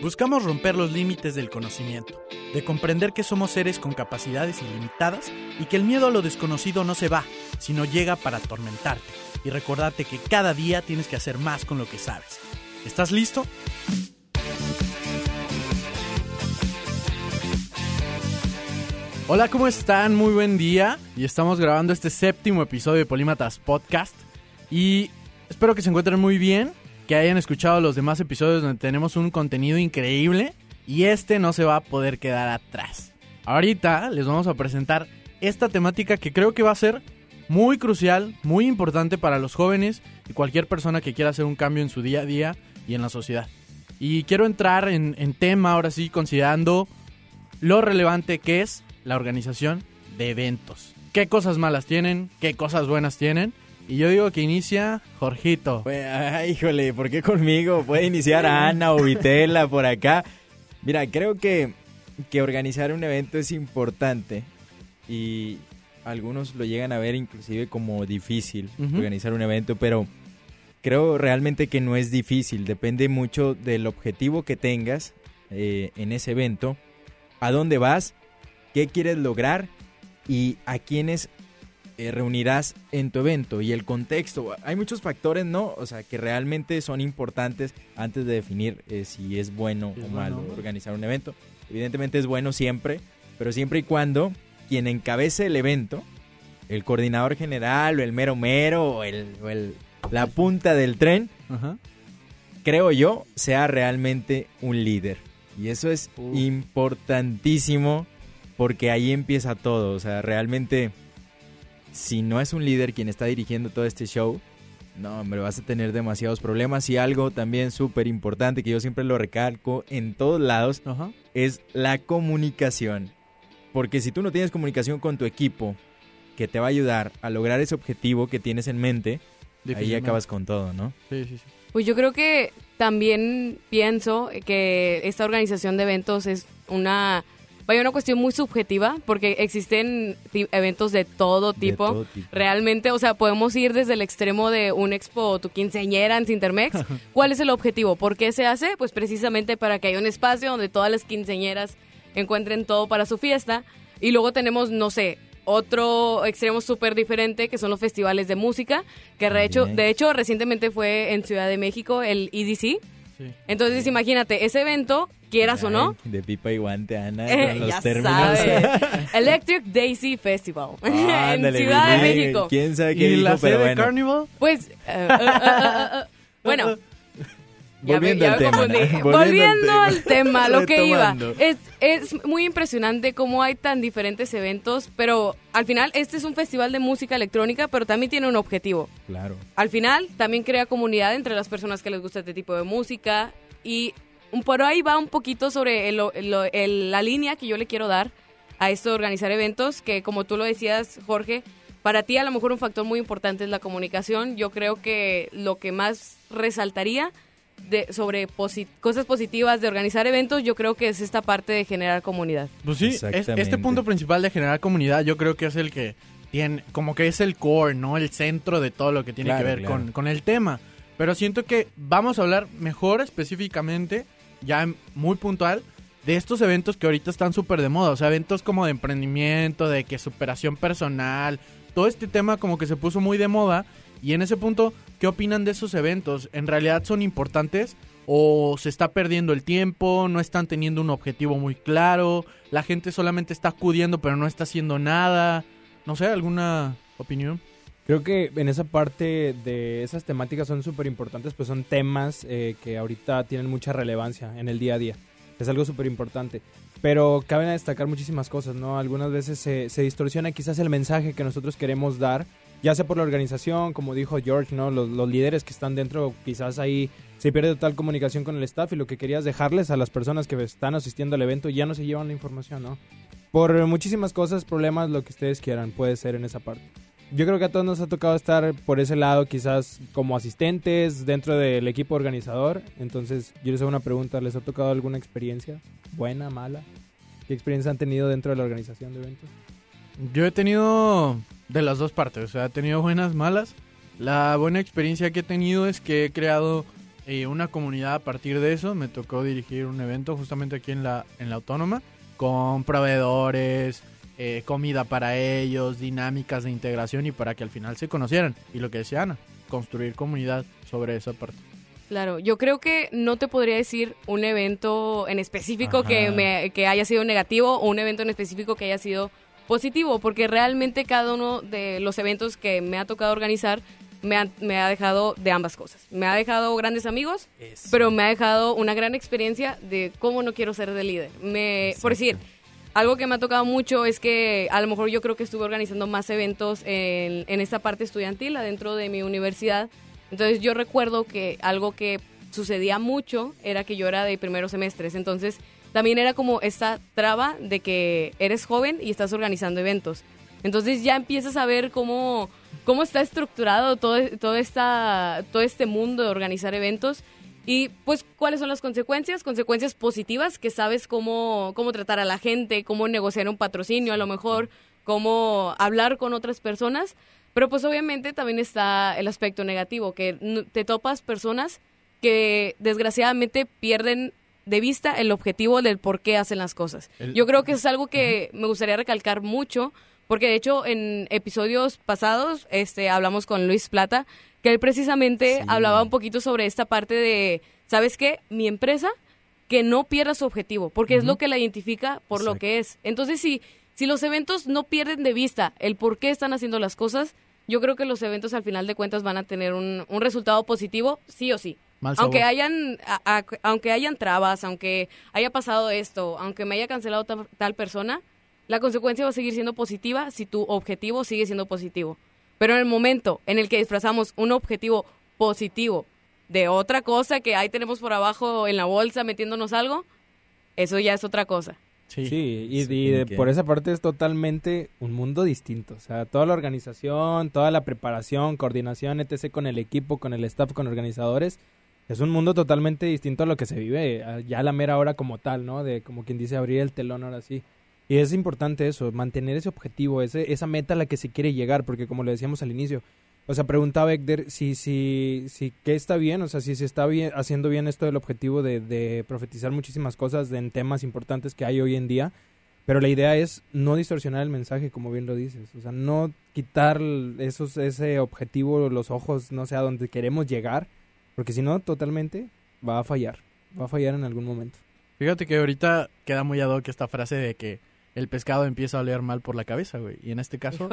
Buscamos romper los límites del conocimiento, de comprender que somos seres con capacidades ilimitadas y que el miedo a lo desconocido no se va, sino llega para atormentarte y recordarte que cada día tienes que hacer más con lo que sabes. ¿Estás listo? Hola, ¿cómo están? Muy buen día. Y estamos grabando este séptimo episodio de Polímatas Podcast. Y espero que se encuentren muy bien, que hayan escuchado los demás episodios donde tenemos un contenido increíble. Y este no se va a poder quedar atrás. Ahorita les vamos a presentar esta temática que creo que va a ser muy crucial, muy importante para los jóvenes y cualquier persona que quiera hacer un cambio en su día a día y en la sociedad. Y quiero entrar en, en tema ahora sí, considerando lo relevante que es la organización de eventos. ¿Qué cosas malas tienen? ¿Qué cosas buenas tienen? Y yo digo que inicia Jorgito. Pues, ay, híjole, ¿por qué conmigo? Puede iniciar Ana o Vitela por acá. Mira, creo que, que organizar un evento es importante y algunos lo llegan a ver inclusive como difícil organizar un evento, pero creo realmente que no es difícil, depende mucho del objetivo que tengas eh, en ese evento, a dónde vas, qué quieres lograr y a quiénes eh, reunirás en tu evento y el contexto. Hay muchos factores, ¿no? O sea, que realmente son importantes antes de definir eh, si es bueno es o malo bueno. organizar un evento. Evidentemente es bueno siempre, pero siempre y cuando quien encabece el evento, el coordinador general o el mero mero o, el, o el- la punta del tren, Ajá. creo yo, sea realmente un líder. Y eso es importantísimo porque ahí empieza todo. O sea, realmente, si no es un líder quien está dirigiendo todo este show, no, hombre, vas a tener demasiados problemas. Y algo también súper importante que yo siempre lo recalco en todos lados Ajá. es la comunicación. Porque si tú no tienes comunicación con tu equipo que te va a ayudar a lograr ese objetivo que tienes en mente, ahí acabas con todo, ¿no? Sí, sí, sí. Pues yo creo que también pienso que esta organización de eventos es una vaya una cuestión muy subjetiva porque existen eventos de todo De tipo. todo tipo. Realmente, o sea, podemos ir desde el extremo de un expo o tu quinceañera en Cintermex. ¿Cuál es el objetivo? ¿Por qué se hace? Pues precisamente para que haya un espacio donde todas las quinceañeras encuentren todo para su fiesta. Y luego tenemos, no sé, otro extremo súper diferente que son los festivales de música, que de hecho, de hecho recientemente fue en Ciudad de México el EDC. Sí. Entonces imagínate, ese evento, quieras o no, Ay, De pipa y guante, Ana, eh, con los ya términos. sabe, Electric Daisy Festival en Ándale, Ciudad de. México. ¿Quién sabe qué ¿Y dijo? la Pero bueno. Carnival? Pues, eh, eh, eh, bueno, ya Volviendo ya al me tema. ¿no? Volviendo, al tema, lo que iba. Es, es muy impresionante cómo hay tan diferentes eventos, pero al final este es un festival de música electrónica, pero también tiene un objetivo. Claro. Al final también crea comunidad entre las personas que les gusta este tipo de música y por ahí va un poquito sobre el- el- el- la línea que yo le quiero dar a esto de organizar eventos, que como tú lo decías, Jorge, para ti a lo mejor un factor muy importante es la comunicación. Yo creo que lo que más resaltaría de, sobre posi- cosas positivas de organizar eventos, yo creo que es esta parte de generar comunidad. Pues sí, es- este punto principal de generar comunidad yo creo que es el que tiene, como que es el core, ¿no? El centro de todo lo que tiene Claro, que ver claro. con, con el tema. Pero siento que vamos a hablar mejor específicamente, ya muy puntual, de estos eventos que ahorita están súper de moda. O sea, eventos como de emprendimiento, de que superación personal, todo este tema como que se puso muy de moda. Y en ese punto, ¿qué opinan de esos eventos? ¿En realidad son importantes? ¿O se está perdiendo el tiempo? ¿No están teniendo un objetivo muy claro? ¿La gente solamente está acudiendo pero no está haciendo nada? No sé, ¿alguna opinión? Creo que en esa parte de esas temáticas son súper importantes, pues son temas eh, que ahorita tienen mucha relevancia en el día a día. Es algo súper importante. Pero caben a destacar muchísimas cosas, ¿no? Algunas veces se, se distorsiona quizás el mensaje que nosotros queremos dar, ya sea por la organización, como dijo George, ¿no? Los, los líderes que están dentro, quizás ahí se pierde total comunicación con el staff y lo que querías dejarles a las personas que están asistiendo al evento ya no se llevan la información, ¿no? Por muchísimas cosas, problemas, lo que ustedes quieran, puede ser en esa parte. Yo creo que a todos nos ha tocado estar por ese lado, quizás como asistentes dentro del equipo organizador. Entonces, yo les hago una pregunta: ¿les ha tocado alguna experiencia? ¿Buena, mala? ¿Qué experiencia han tenido dentro de la organización de eventos? Yo he tenido de las dos partes, o sea, he tenido buenas, malas. La buena experiencia que he tenido es que he creado eh, una comunidad a partir de eso. Me tocó dirigir un evento justamente aquí en la, en la Autónoma con proveedores, eh, comida para ellos, dinámicas de integración y para que al final se conocieran. Y lo que decía Ana, construir comunidad sobre esa parte. Claro, yo creo que no te podría decir un evento en específico que, me, que haya sido negativo o un evento en específico que haya sido positivo, porque realmente cada uno de los eventos que me ha tocado organizar me ha, me ha dejado de ambas cosas. Me ha dejado grandes amigos, pero me ha dejado una gran experiencia de cómo no quiero ser de líder. Me, por decir, algo que me ha tocado mucho es que a lo mejor yo creo que estuve organizando más eventos en, en esta parte estudiantil adentro de mi universidad. Entonces yo recuerdo que algo que sucedía mucho era que yo era de primeros semestres. Entonces también era como esta traba de que eres joven y estás organizando eventos. Entonces ya empiezas a ver cómo, cómo está estructurado todo, todo, esta, todo este mundo de organizar eventos y pues cuáles son las consecuencias, consecuencias positivas, que sabes cómo, cómo tratar a la gente, cómo negociar un patrocinio a lo mejor, cómo hablar con otras personas, pero pues obviamente también está el aspecto negativo, que te topas personas que desgraciadamente pierden de vista el objetivo del por qué hacen las cosas. El- Yo creo que es algo que me gustaría recalcar mucho, porque de hecho en episodios pasados este, hablamos con Luis Plata, que él precisamente Sí. hablaba un poquito sobre esta parte de, ¿sabes qué? Mi empresa, que no pierda su objetivo, porque es lo que la identifica por lo que es. Entonces, si, si los eventos no pierden de vista el por qué están haciendo las cosas, yo creo que los eventos al final de cuentas van a tener un, un resultado positivo, sí o sí. Mal sabor. Aunque hayan, a- a- aunque hayan trabas, aunque haya pasado esto, aunque me haya cancelado ta- tal persona, la consecuencia va a seguir siendo positiva si tu objetivo sigue siendo positivo. Pero en el momento en el que disfrazamos un objetivo positivo de otra cosa que ahí tenemos por abajo en la bolsa metiéndonos algo, eso ya es otra cosa. Sí. Sí, y, Sí, y de- que- por esa parte es totalmente un mundo distinto. O sea, toda la organización, toda la preparación, coordinación, etc. con el equipo, con el staff, con organizadores, es un mundo totalmente distinto a lo que se vive ya a la mera hora como tal, ¿no? De como quien dice abrir el telón ahora sí. Y es importante eso, mantener ese objetivo, ese, esa meta a la que se quiere llegar, porque como le decíamos al inicio, o sea, preguntaba Ekder si, si, si, ¿qué está bien? O sea, si se está bien, haciendo bien esto del objetivo de, profetizar muchísimas cosas en temas importantes que hay hoy en día. Pero la idea es no distorsionar el mensaje, como bien lo dices. O sea, no quitar esos, ese objetivo, los ojos, no sé, a donde queremos llegar. Porque si no, totalmente va a fallar. Va a fallar en algún momento. Fíjate que ahorita queda muy ad hoc esta frase de que el pescado empieza a oler mal por la cabeza, güey. Y en este caso,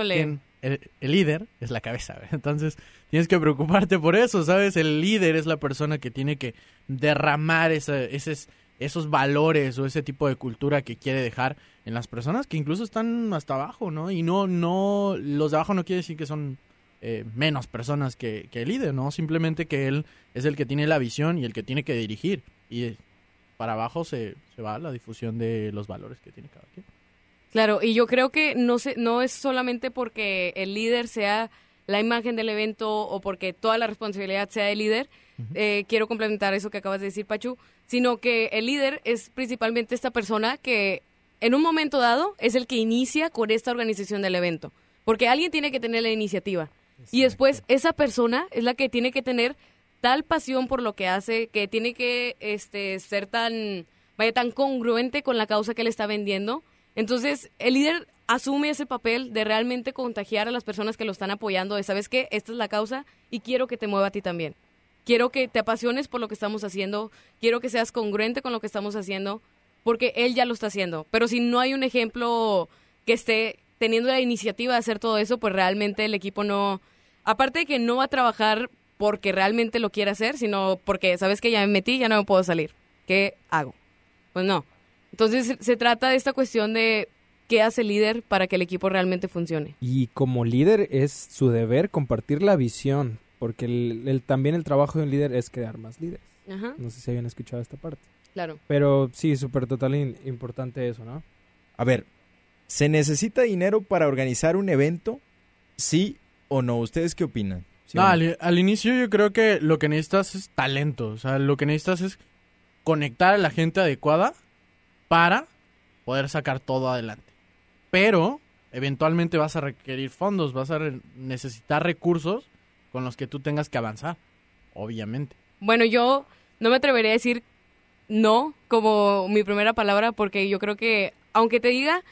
el, el líder es la cabeza, güey. Entonces, tienes que preocuparte por eso, ¿sabes? El líder es la persona que tiene que derramar esa- esos, esos valores o ese tipo de cultura que quiere dejar en las personas que incluso están hasta abajo, ¿no? Y no, no, los de abajo no quiere decir que son eh, menos personas que, que el líder, ¿no? Simplemente que él es el que tiene la visión y el que tiene que dirigir. Y eh, para abajo se, se va la difusión de los valores que tiene cada quien. Claro, y yo creo que no, se, no es solamente porque el líder sea la imagen del evento o porque toda la responsabilidad sea del líder, eh, quiero complementar eso que acabas de decir, Pachu, sino que el líder es principalmente esta persona que en un momento dado es el que inicia con esta organización del evento, porque alguien tiene que tener la iniciativa y después esa persona es la que tiene que tener tal pasión por lo que hace, que tiene que este, ser tan, vaya, tan congruente con la causa que le está vendiendo. Entonces, el líder asume ese papel de realmente contagiar a las personas que lo están apoyando, de, ¿sabes qué? Esta es la causa y quiero que te mueva a ti también. Quiero que te apasiones por lo que estamos haciendo, quiero que seas congruente con lo que estamos haciendo, porque él ya lo está haciendo. Pero si no hay un ejemplo que esté teniendo la iniciativa de hacer todo eso, pues realmente el equipo no, aparte de que no va a trabajar porque realmente lo quiere hacer, sino porque sabes que ya me metí, ya no me puedo salir. ¿Qué hago? Pues no. Entonces se- trata de esta cuestión de qué hace el líder para que el equipo realmente funcione. Y como líder es su deber compartir la visión. Porque el, el- también el trabajo de un líder es crear más líderes. Ajá, No sé si habían escuchado esta parte. claro. Pero sí, súper total importante eso, ¿no? A ver, ¿se necesita dinero para organizar un evento? ¿Sí o no? ¿Ustedes qué opinan? ¿Sí o No, no? al, al inicio yo creo que lo que necesitas es talento. O sea, lo que necesitas es conectar a la gente adecuada para poder sacar todo adelante. Pero eventualmente vas a requerir fondos, vas a re- necesitar recursos con los que tú tengas que avanzar, obviamente. Bueno, yo no me atrevería a decir no como mi primera palabra porque yo creo que, aunque te diga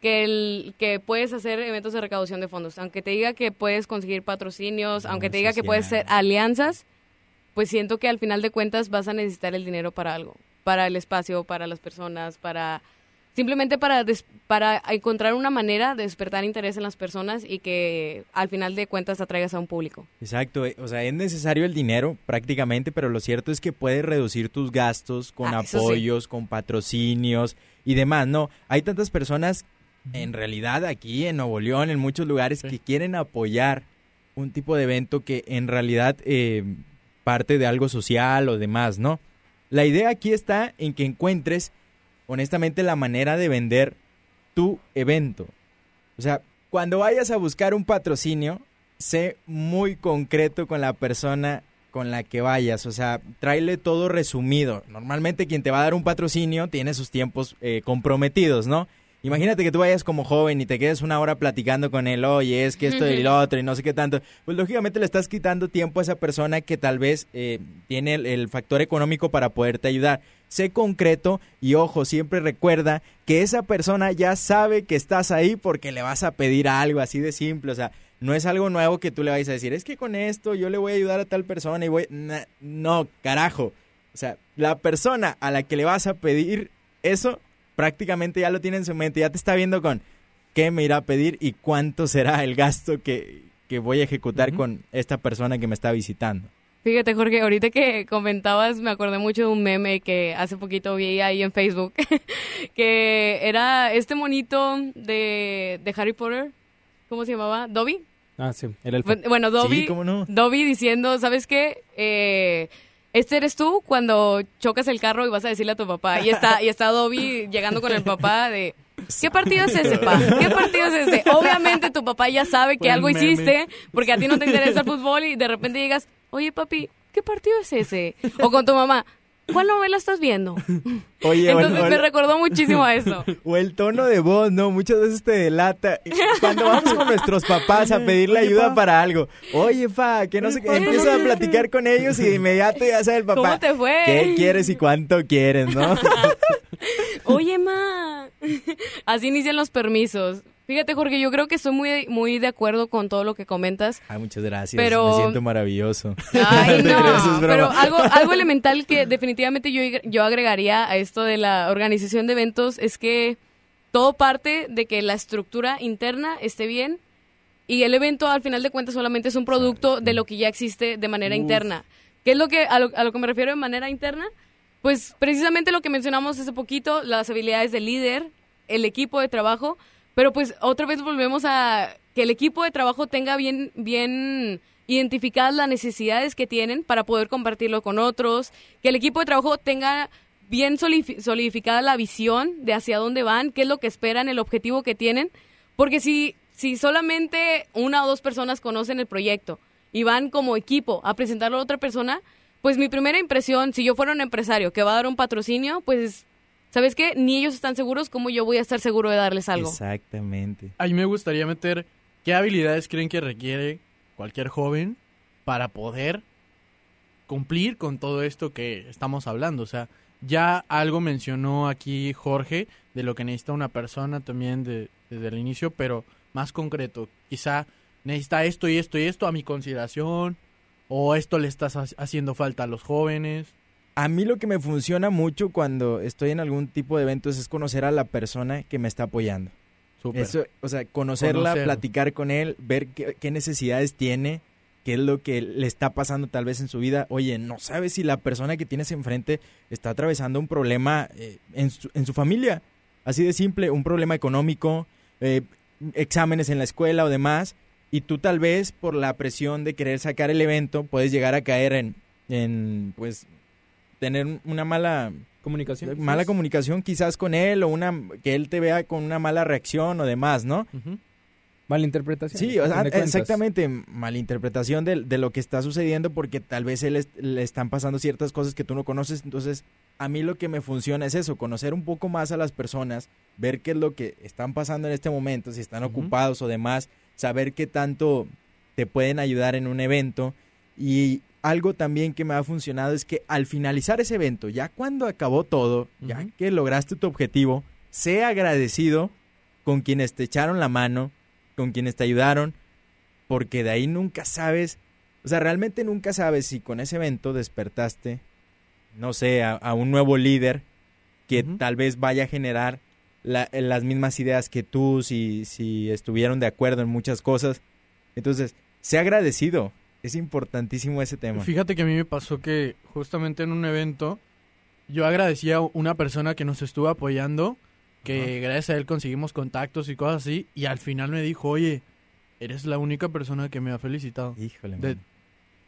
que, el, que puedes hacer eventos de recaudación de fondos, aunque te diga que puedes conseguir patrocinios, aunque te diga que puedes hacer alianzas, pues siento que al final de cuentas vas a necesitar el dinero para algo, para el espacio, para las personas, para simplemente para, para encontrar una manera de despertar interés en las personas y que al final de cuentas atraigas a un público. Exacto, eh, o sea, es necesario el dinero prácticamente, pero lo cierto es que puedes reducir tus gastos con Ah, apoyos, con patrocinios y demás, ¿no? Hay tantas personas en realidad aquí en Nuevo León, en muchos lugares, Sí. que quieren apoyar un tipo de evento que en realidad eh, parte de algo social o demás, ¿no? La idea aquí está en que encuentres honestamente la manera de vender tu evento. O sea, cuando vayas a buscar un patrocinio, sé muy concreto con la persona con la que vayas. O sea, tráele todo resumido. Normalmente quien te va a dar un patrocinio tiene sus tiempos eh, comprometidos, ¿no? Imagínate que tú vayas como joven y te quedes una hora platicando con él, oye, es que esto y lo otro y no sé qué tanto. Pues lógicamente le estás quitando tiempo a esa persona que tal vez eh, tiene el, el factor económico para poderte ayudar. Sé concreto y ojo, siempre recuerda que esa persona ya sabe que estás ahí porque le vas a pedir algo así de simple. O sea, no es algo nuevo que tú le vayas a decir, es que con esto yo le voy a ayudar a tal persona y voy... No, carajo. O sea, la persona a la que le vas a pedir eso prácticamente ya lo tiene en su mente, ya te está viendo con qué me irá a pedir y cuánto será el gasto que, que voy a ejecutar con esta persona que me está visitando. Fíjate, Jorge, ahorita que comentabas, me acordé mucho de un meme que hace poquito vi ahí en Facebook, que era este monito de, de Harry Potter, ¿cómo se llamaba? ¿Dobby? Ah, sí, el elfo. Bu- Bueno, Dobby, Sí, cómo no. Dobby diciendo, ¿sabes qué? Eh, este eres tú cuando chocas el carro y vas a decirle a tu papá. Y está, y está Dobby llegando con el papá de... ¿Qué partido es ese, pa? ¿Qué partido es ese? Obviamente tu papá ya sabe que algo hiciste porque a ti no te interesa el fútbol y de repente llegas, oye papi, ¿qué partido es ese? O con tu mamá, ¿cuál novela estás viendo? Oye, Entonces me recordó muchísimo a eso. O el tono de voz, ¿no? Muchas veces te delata. Cuando vamos con nuestros papás a pedirle Oye, ayuda pa. para algo. Oye, pa, que no sé qué. Empiezas a platicar con ellos y de inmediato ya sabe el papá. ¿Cómo te fue? ¿Qué quieres y cuánto quieres, no? Oye, ma. Así inician los permisos. Fíjate, Jorge, yo creo que estoy muy, muy de acuerdo con todo lo que comentas. Ay, muchas gracias. Pero- Me siento maravilloso. Ay, no. Pero algo, algo elemental que definitivamente yo, yo agregaría a esto de la organización de eventos es que todo parte de que la estructura interna esté bien y el evento al final de cuentas solamente es un producto de lo que ya existe de manera Uf. interna. ¿Qué es lo que a, lo, a lo que me refiero de manera interna? Pues precisamente lo que mencionamos hace poquito, las habilidades del líder, el equipo de trabajo, pero pues otra vez volvemos a que el equipo de trabajo tenga bien, bien identificadas las necesidades que tienen para poder compartirlo con otros, que el equipo de trabajo tenga bien solidificada la visión de hacia dónde van, qué es lo que esperan, el objetivo que tienen, porque si, si solamente una o dos personas conocen el proyecto y van como equipo a presentarlo a otra persona, pues mi primera impresión, si yo fuera un empresario que va a dar un patrocinio, pues, ¿sabes qué? Ni ellos están seguros como yo voy a estar seguro de darles algo. Exactamente. Ahí me gustaría meter qué habilidades creen que requiere cualquier joven para poder cumplir con todo esto que estamos hablando. O sea, ya algo mencionó aquí Jorge de lo que necesita una persona también de- desde el inicio, pero más concreto. Quizá necesita esto y esto y esto a mi consideración, o esto le está ha- haciendo falta a los jóvenes. A mí lo que me funciona mucho cuando estoy en algún tipo de eventos es conocer a la persona que me está apoyando. Súper. Eso, o sea, conocerla, Conocer. platicar con él, ver qué, qué necesidades tiene, qué es lo que le está pasando tal vez en su vida. Oye, no sabes si la persona que tienes enfrente está atravesando un problema eh, en, su, en su familia. Así de simple, un problema económico, eh, exámenes en la escuela o demás. Y tú tal vez por la presión de querer sacar el evento puedes llegar a caer en, en pues, tener una mala Comunicación. mala quizás. comunicación quizás con él o una que él te vea con una mala reacción o demás, ¿no? Ujú. Malinterpretación. Sí, o sea, exactamente, malinterpretación de, de lo que está sucediendo porque tal vez él es- le están pasando ciertas cosas que tú no conoces, entonces a mí lo que me funciona es eso, conocer un poco más a las personas, ver qué es lo que están pasando en este momento, si están ocupados o demás, saber qué tanto te pueden ayudar en un evento y algo también que me ha funcionado es que al finalizar ese evento, ya cuando acabó todo, ya que lograste tu objetivo, sé agradecido con quienes te echaron la mano, con quienes te ayudaron, porque de ahí nunca sabes, o sea, realmente nunca sabes si con ese evento despertaste, no sé, a, a un nuevo líder que tal vez vaya a generar la- las mismas ideas que tú, si, si estuvieron de acuerdo en muchas cosas. Entonces, sé agradecido. Es importantísimo ese tema. Fíjate que a mí me pasó que justamente en un evento yo agradecía a una persona que nos estuvo apoyando, que gracias a él conseguimos contactos y cosas así, y al final me dijo, oye, eres la única persona que me ha felicitado. Híjole, De-.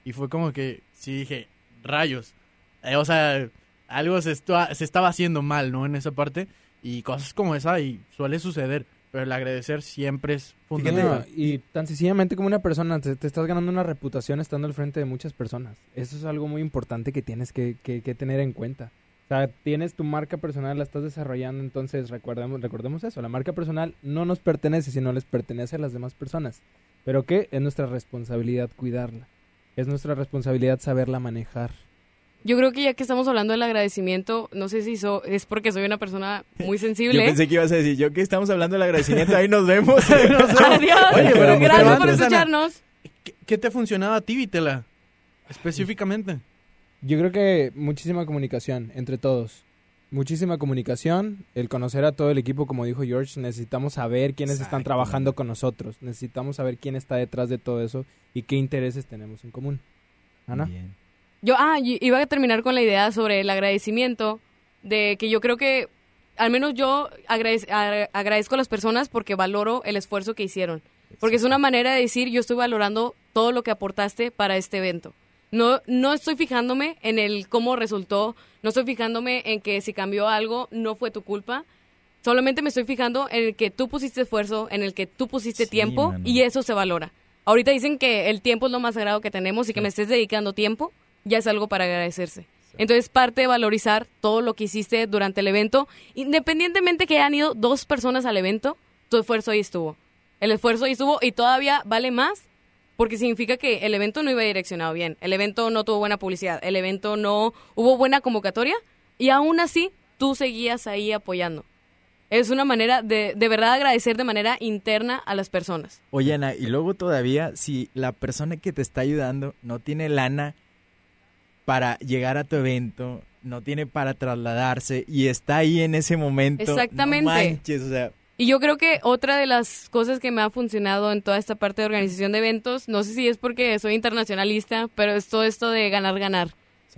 Y fue como que, sí, dije, rayos. Eh, o sea, algo se, se estaba haciendo mal, ¿no? En esa parte. Y cosas como esa, y suele suceder. Pero el agradecer siempre es Fíjate, fundamental. y tan sencillamente como una persona, te, te estás ganando una reputación estando al frente de muchas personas. Eso es algo muy importante que tienes que, que- que tener en cuenta. O sea, tienes tu marca personal, la estás desarrollando, entonces recordemos, recordemos eso, la marca personal no nos pertenece, sino les pertenece a las demás personas. Pero que es nuestra responsabilidad cuidarla. Es nuestra responsabilidad saberla manejar. Yo creo que ya que estamos hablando del agradecimiento, no sé si so- es porque soy una persona muy Yo sensible. pensé que ibas a decir, yo que estamos hablando del agradecimiento, ahí nos vemos. Adiós. Oye, pero Gracias por escucharnos. ¿Qué, qué te ha funcionado a ti, Vitela? Específicamente. Yo creo que muchísima comunicación entre todos. Muchísima comunicación, el conocer a todo el equipo, como dijo George, necesitamos saber quiénes están trabajando con nosotros, necesitamos saber quién está detrás de todo eso y qué intereses tenemos en común. Ana. Bien. Yo, ah, iba a terminar con la idea sobre el agradecimiento, de que yo creo que, al menos yo agradez- agradezco a las personas porque valoro el esfuerzo que hicieron. Porque es una manera de decir, yo estoy valorando todo lo que aportaste para este evento. No, no estoy fijándome en el cómo resultó, no estoy fijándome en que si cambió algo no fue tu culpa. Solamente me estoy fijando en el que tú pusiste esfuerzo, en el que tú pusiste Sí, tiempo mano. y eso se valora. Ahorita dicen que el tiempo es lo más sagrado que tenemos y que me estés dedicando tiempo ya es algo para agradecerse. Entonces, parte de valorizar todo lo que hiciste durante el evento, independientemente que hayan ido dos personas al evento, tu esfuerzo ahí estuvo. El esfuerzo ahí estuvo y todavía vale más porque significa que el evento no iba direccionado bien, el evento no tuvo buena publicidad, el evento no hubo buena convocatoria y aún así tú seguías ahí apoyando. Es una manera de, de verdad agradecer de manera interna a las personas. Oye, Ana, y luego todavía, si la persona que te está ayudando no tiene lana para llegar a tu evento, no tiene para trasladarse y está ahí en ese momento. no Exactamente. manches, o sea, Y yo creo que otra de las cosas que me ha funcionado en toda esta parte de organización de eventos, no sé si es porque soy internacionalista, pero es todo esto de ganar, ganar.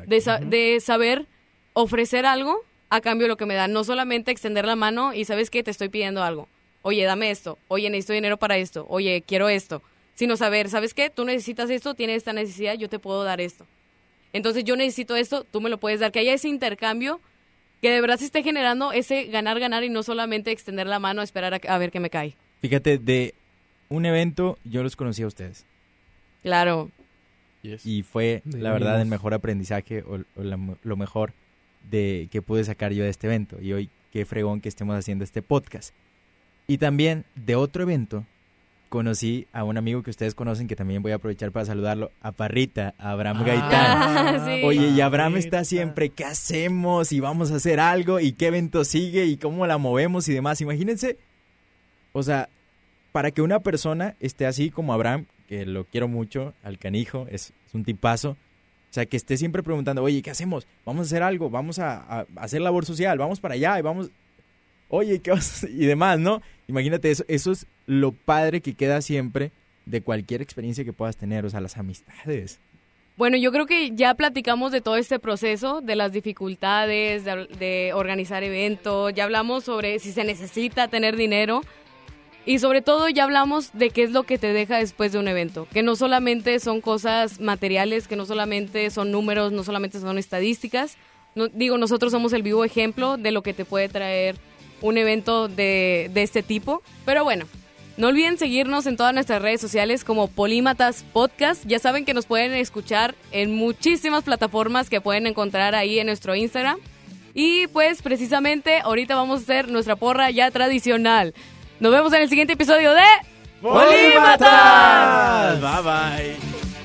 De, sa- de saber ofrecer algo a cambio de lo que me dan. No solamente extender la mano y sabes que te estoy pidiendo algo. Oye, dame esto. Oye, necesito dinero para esto. Oye, quiero esto. Sino saber, ¿sabes qué? Tú necesitas esto, tienes esta necesidad, yo te puedo dar esto. Entonces yo necesito esto, tú me lo puedes dar. Que haya ese intercambio, que de verdad se esté generando ese ganar, ganar y no solamente extender la mano a esperar a, a ver qué me cae. fíjate, de un evento yo los conocí a ustedes Claro. y fue, De la verdad, el mejor aprendizaje o, o la- lo mejor de que pude sacar yo de este evento. Y hoy, qué fregón que estemos haciendo este podcast. Y también de otro evento, conocí a un amigo que ustedes conocen, que también voy a aprovechar para saludarlo, a Parrita, a Abraham Gaitán. Ah, sí. Oye, y Abraham está siempre, ¿qué hacemos? Y vamos a hacer algo, y qué evento sigue, y cómo la movemos y demás. Imagínense, o sea, para que una persona esté así como Abraham, que lo quiero mucho, al canijo, es, es un tipazo. O sea, que esté siempre preguntando, oye, ¿qué hacemos? Vamos a hacer algo, vamos a, a hacer labor social, vamos para allá y vamos... Oye, ¿qué vas a hacer? Y demás, ¿no? Imagínate, eso, eso es lo padre que queda siempre de cualquier experiencia que puedas tener, o sea, las amistades. Bueno, yo creo que ya platicamos de todo este proceso, de las dificultades, de, organizar eventos, ya hablamos sobre si se necesita tener dinero y sobre todo ya hablamos de qué es lo que te deja después de un evento, que no solamente son cosas materiales, que no solamente son números, no solamente son estadísticas. Digo, nosotros somos el vivo ejemplo de lo que te puede traer un evento de, de este tipo, pero bueno. No olviden seguirnos en todas nuestras redes sociales como Polímatas Podcast. Ya saben que nos pueden escuchar en muchísimas plataformas que pueden encontrar ahí en nuestro Instagram. Y pues precisamente ahorita vamos a hacer nuestra porra ya tradicional. Nos vemos en el siguiente episodio de ¡Polímatas! Bye bye.